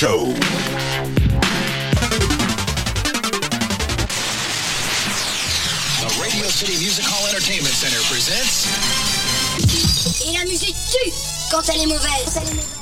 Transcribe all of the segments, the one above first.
Radio Show. The Radio City Music Hall Entertainment Center presents. Et la musique tue quand elle est mauvaise. Quand elle est mauvaise.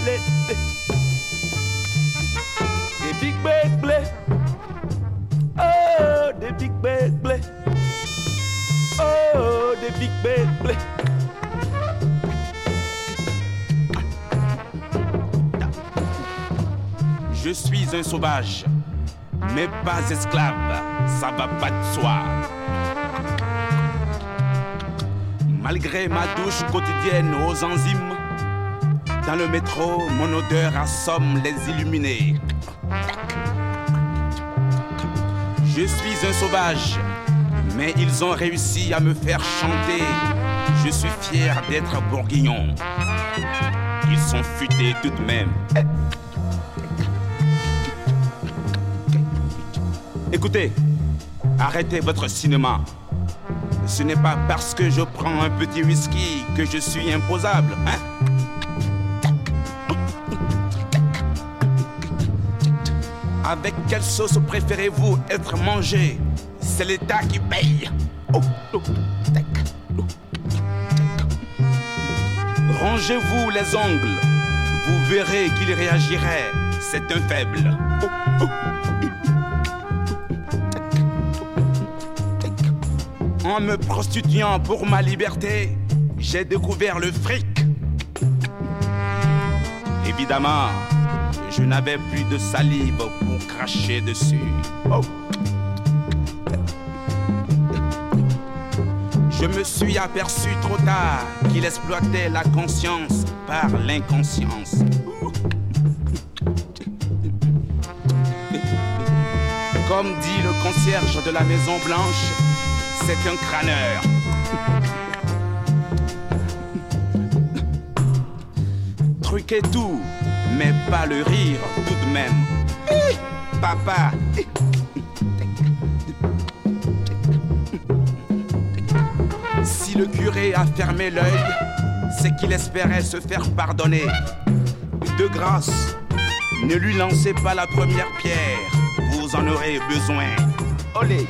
Tu malele. Des big. Oh, des big. Oh, des big. Je suis un sauvage, mais pas esclave, ça va pas de soi. Malgré ma douche quotidienne aux enzymes, dans le métro, mon odeur assomme les illuminés. Je suis un sauvage, mais ils ont réussi à me faire chanter. Je suis fier d'être bourguignon. Ils sont futés tout de même. Écoutez, arrêtez votre cinéma. Ce n'est pas parce que je prends un petit whisky que je suis imposable, hein? Avec quelle sauce préférez-vous être mangé? C'est l'État qui paye. Oh, oh, oh. Mangez-vous les ongles, vous verrez qu'il réagirait. C'est un faible. En me prostituant pour ma liberté, j'ai découvert le fric. Évidemment, je n'avais plus de salive Oh. Je me suis aperçu trop tard qu'il exploitait la conscience par l'inconscience. Comme dit le concierge de la Maison Blanche, c'est un crâneur. Truquer tout, mais pas le rire tout de même. Papa. Si le curé a fermé l'œil, c'est qu'il espérait se faire pardonner. De grâce, ne lui lancez pas la première pierre, vous en aurez besoin. Olé.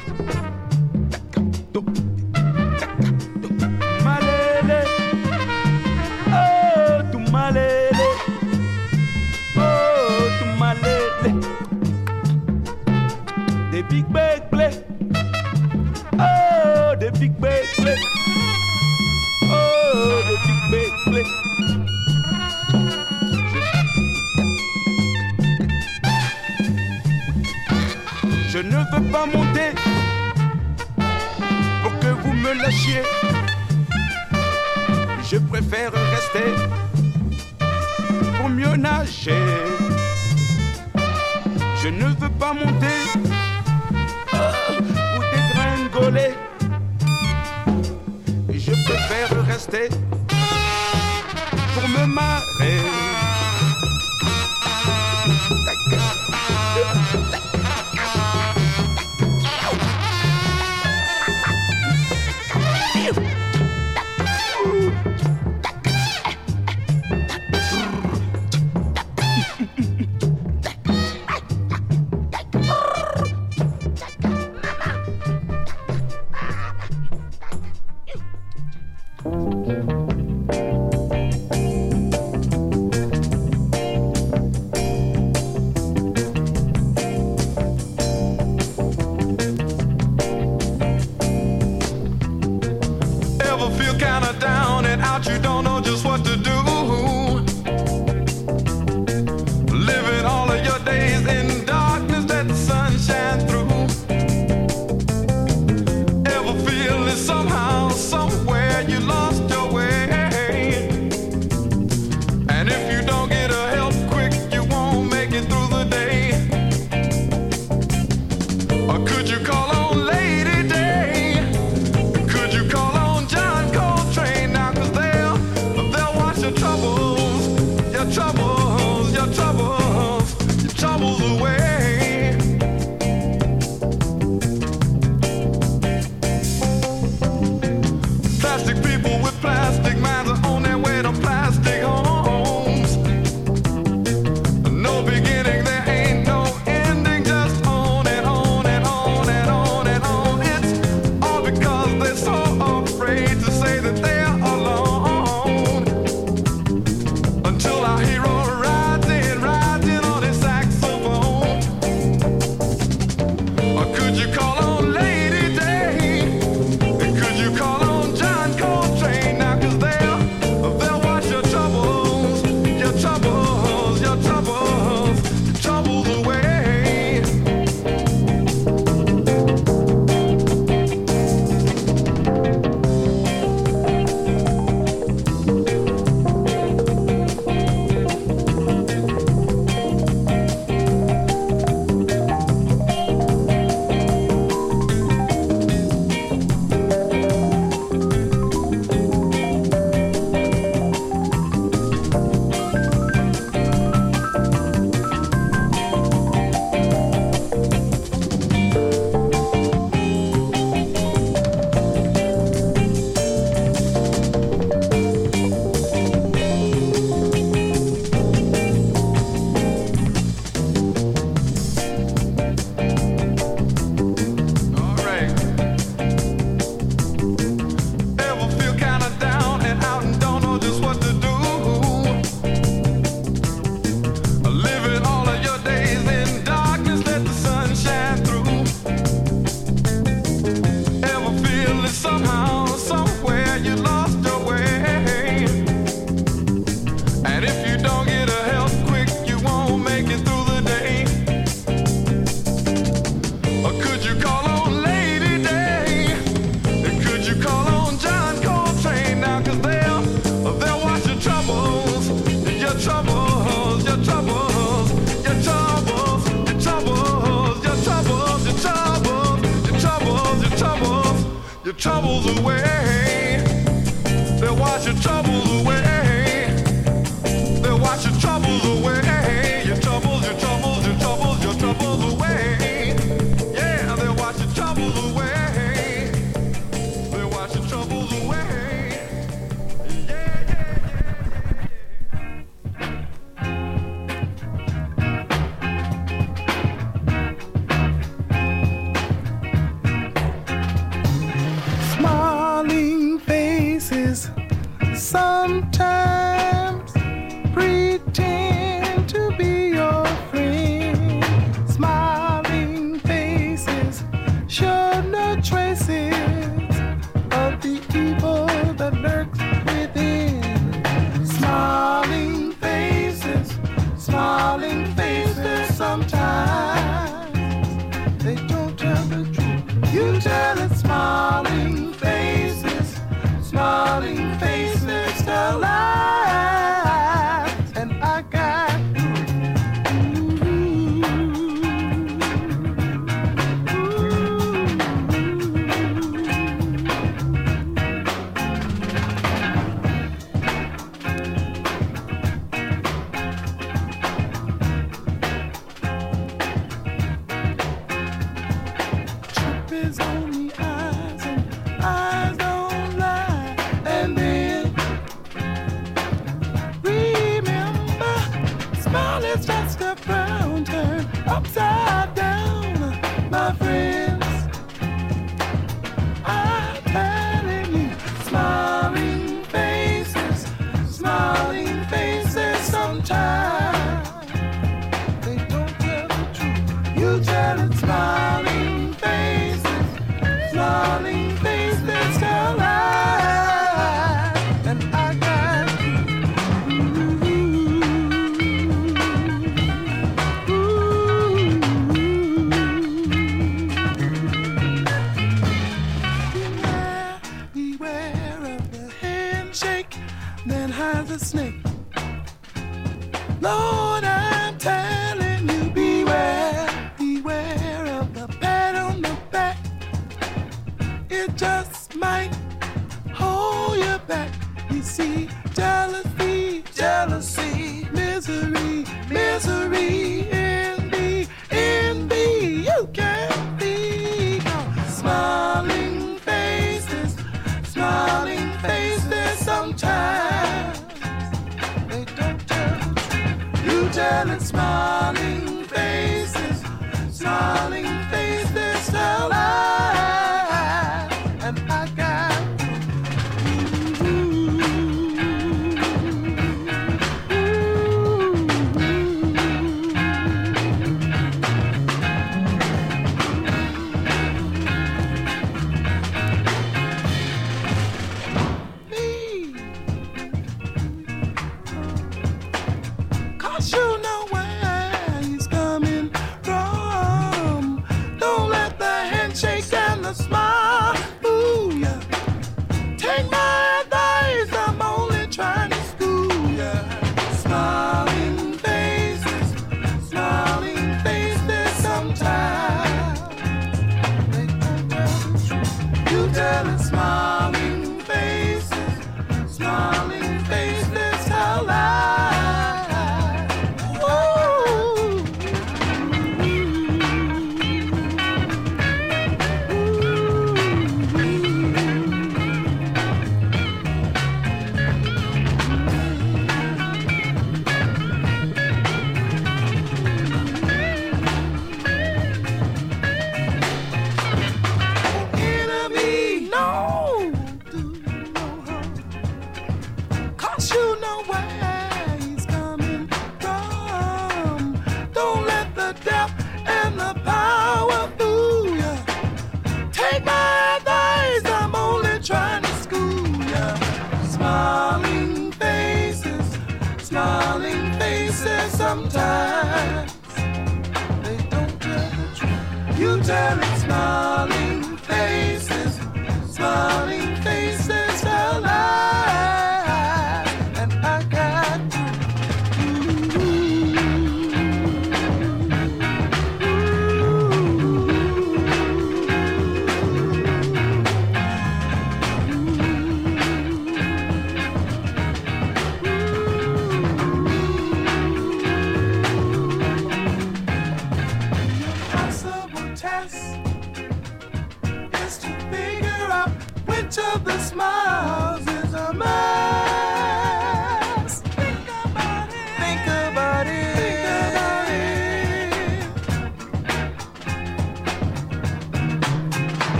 Sometimes it's not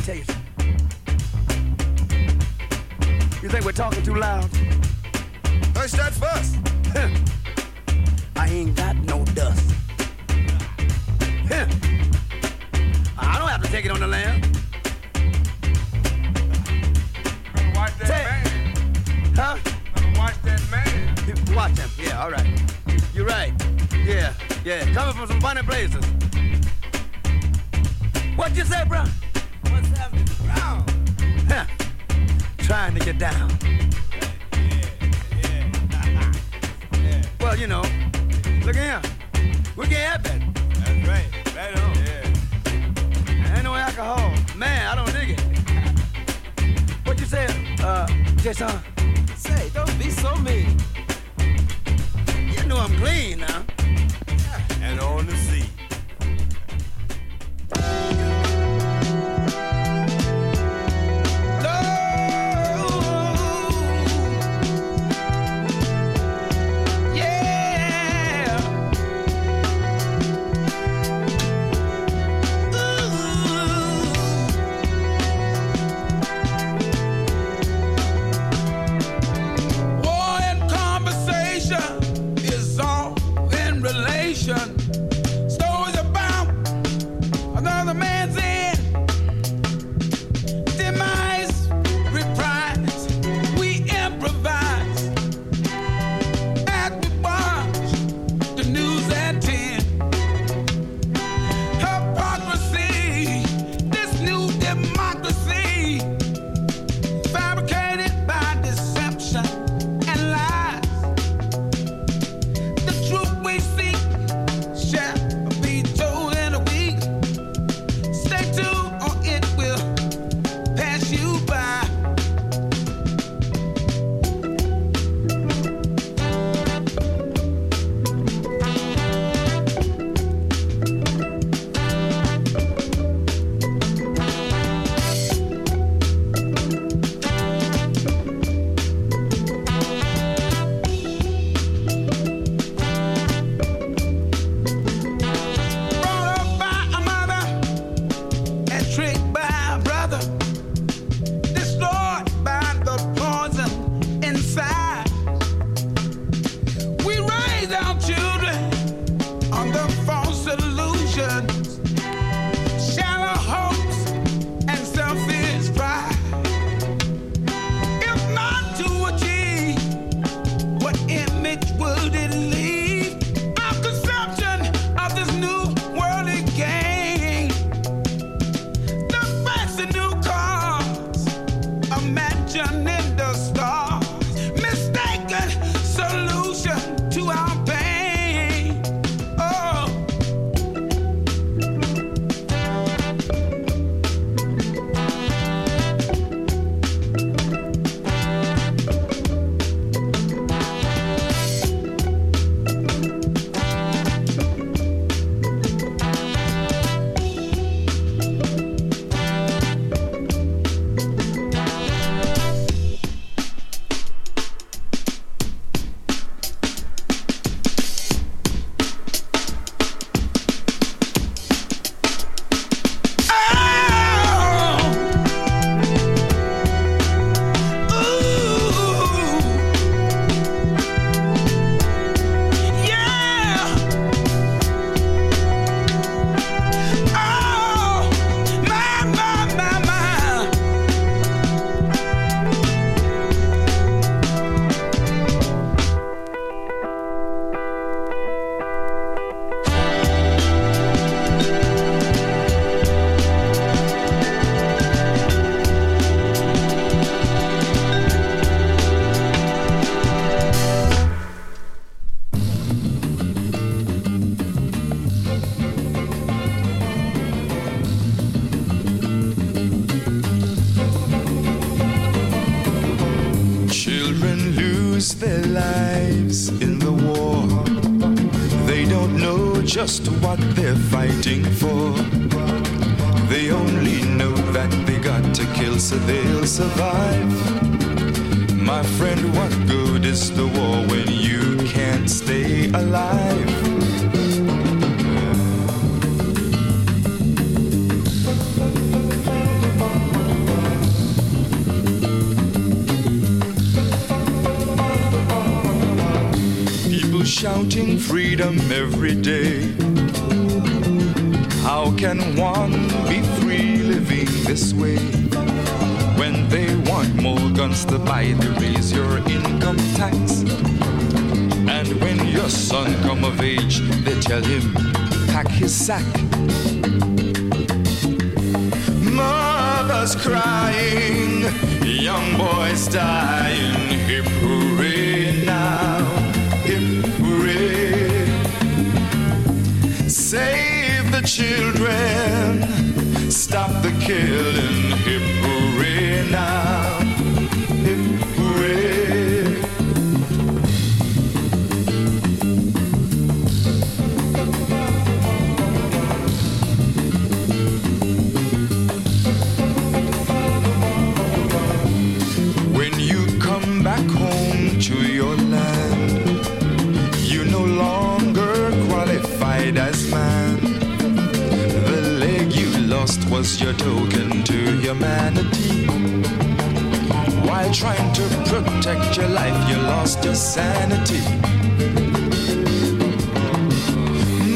over here, brother. Let me tell you think we're talking too loud? Hush that fuss. I ain't got no dust. I don't have to take it on the lamb. Watch that man. Huh? Watch that man. Watch him. Yeah, all right. You're right. Yeah, yeah. Coming from some funny places. What'd you say, bro? What's happening? Brown. Huh. Trying to get down. Well, you know, look here. We can't have that. That's right. Right on. Yeah. Ain't no alcohol. Man, I don't dig it. What you say, uh, Jason? Say, don't be so mean. You know I'm clean now. And on the sea. Alive? People shouting freedom every day. How can one be free living this way? When they want more guns to buy, they raise your income tax. When your son come of age, they tell him, pack his sack. Mothers crying, young boys dying, hip hooray now, hip hooray. Save the children, stop the killing, hip hooray now, Trying to protect your life, you lost your sanity.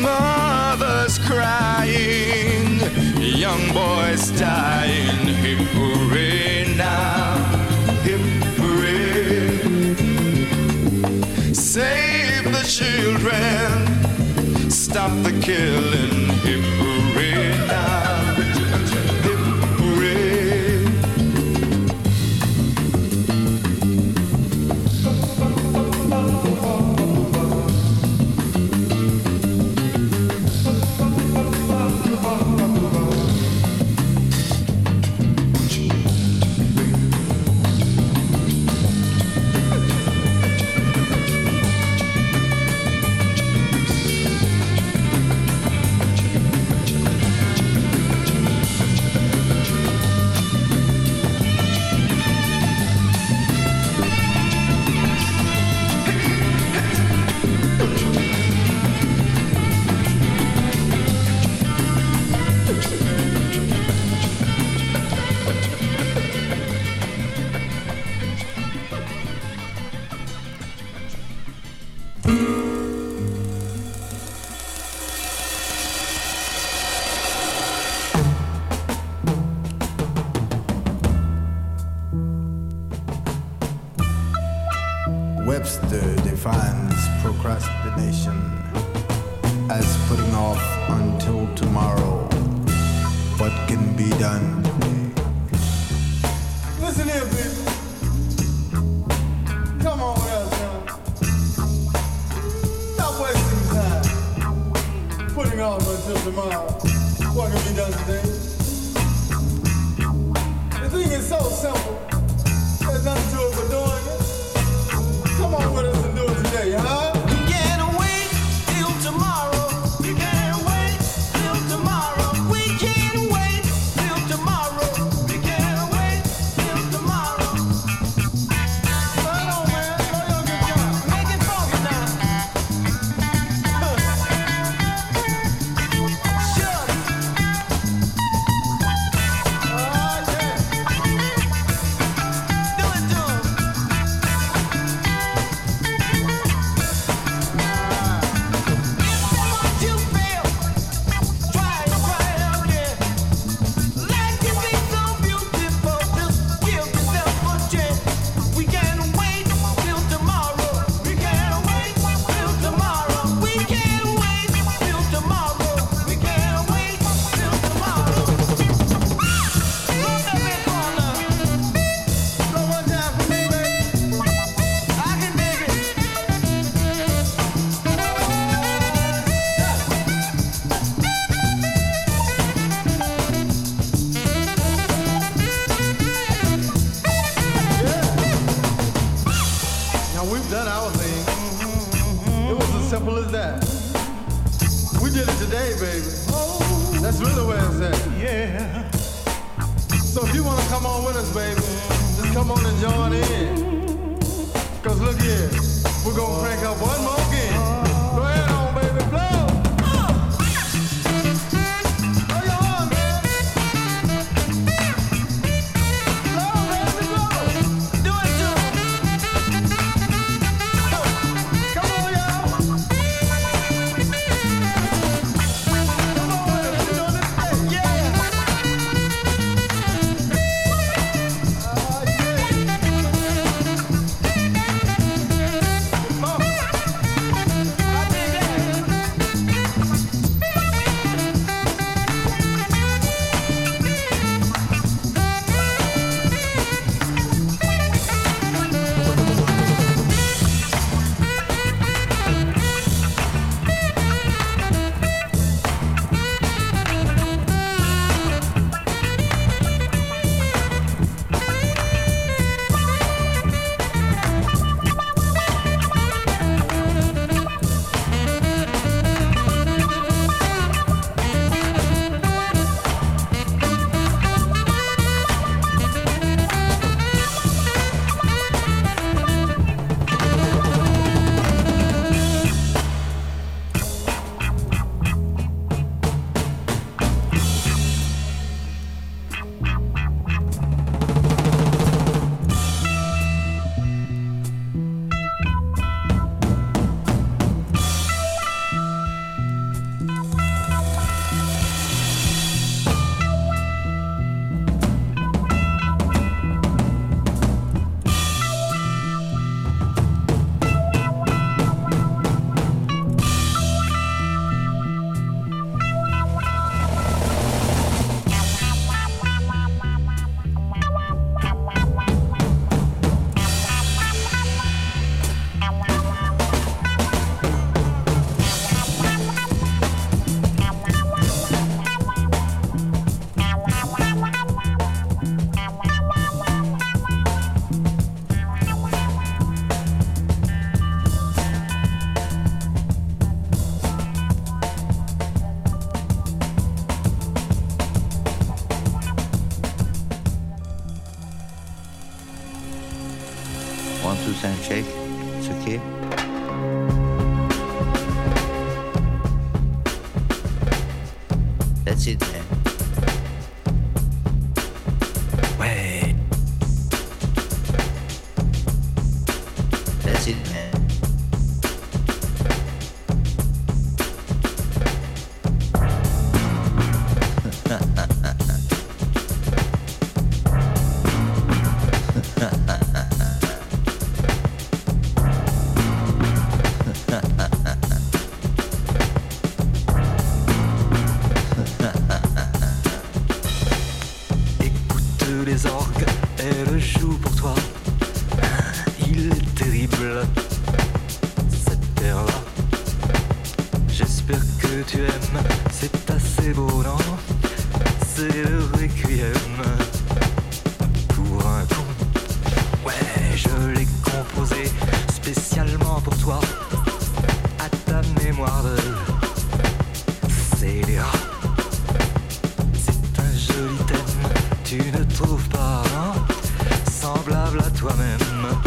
Mothers crying, young boys dying. Hip hooray now, hip hooray. Save the children, stop the killing. Putting off until tomorrow. What can be done today? The thing is so simple. There's nothing to it but doing it. Come on with us and do it today, huh? We're gonna crank up one more. tu aimes, c'est assez beau, non? C'est le requiem pour un con. Ouais, je l'ai composé spécialement pour toi, à ta mémoire de Célia. C'est un joli thème, tu ne trouves pas, non? Semblable à toi-même.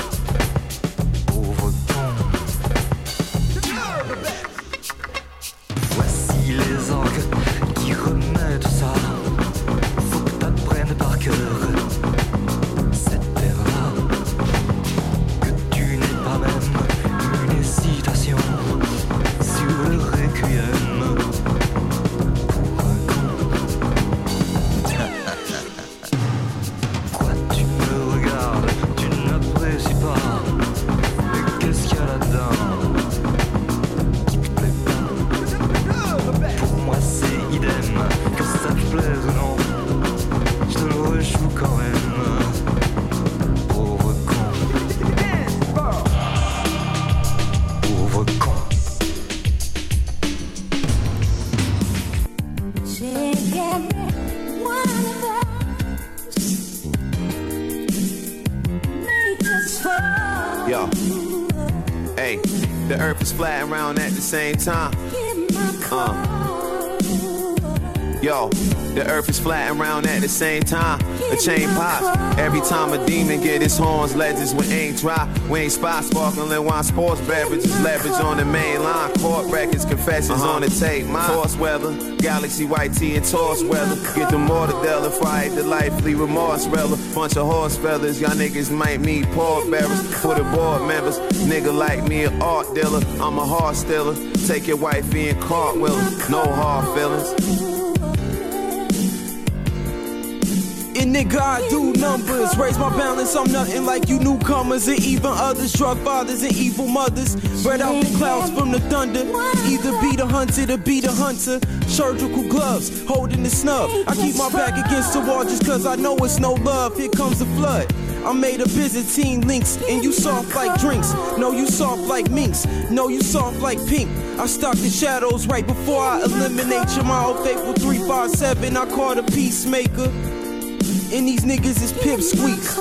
same time. Uh. Yo, the earth is flat and round at the same time a chain pops. Every time a demon get his horns, legends with ain't dry. We ain't spot sparkling wine, sports beverages, leverage on the main line. Court records, confessions uh-huh. on the tape. My horse weather, galaxy white tee and toss weather. Get the mortadella, fried the lively remorse reller. Bunch of horse feathers, y'all niggas might meet pork bearers for the board members. Nigga like me, an art dealer. I'm a heart stealer. Take your wifey and cartwheel. No hard feelings. And nigga, I do numbers. Raise my balance, I'm nothing like you newcomers and even others. Drug fathers and evil mothers. Spread out the clouds from the thunder. Either be the hunted or be the hunter. Surgical gloves, holding the snub. I keep my back against the wall just cause I know it's no love. Here comes the flood. I made a Byzantine links, and you soft like drinks. No, you soft like minks. No, you soft like pink. I stalk the shadows right before I eliminate your my old faithful 357. I call a peacemaker and these niggas is pipsqueaks.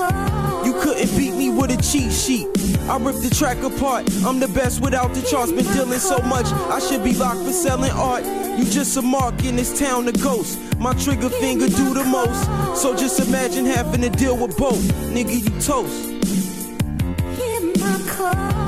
You couldn't beat me with a cheat sheet. I ripped the track apart. I'm the best without the charts. Been dealing so much, I should be locked for selling art. You just a mark in this town, a ghost. My trigger finger do the most. So just imagine having to deal with both. Nigga, you toast. Hear my call.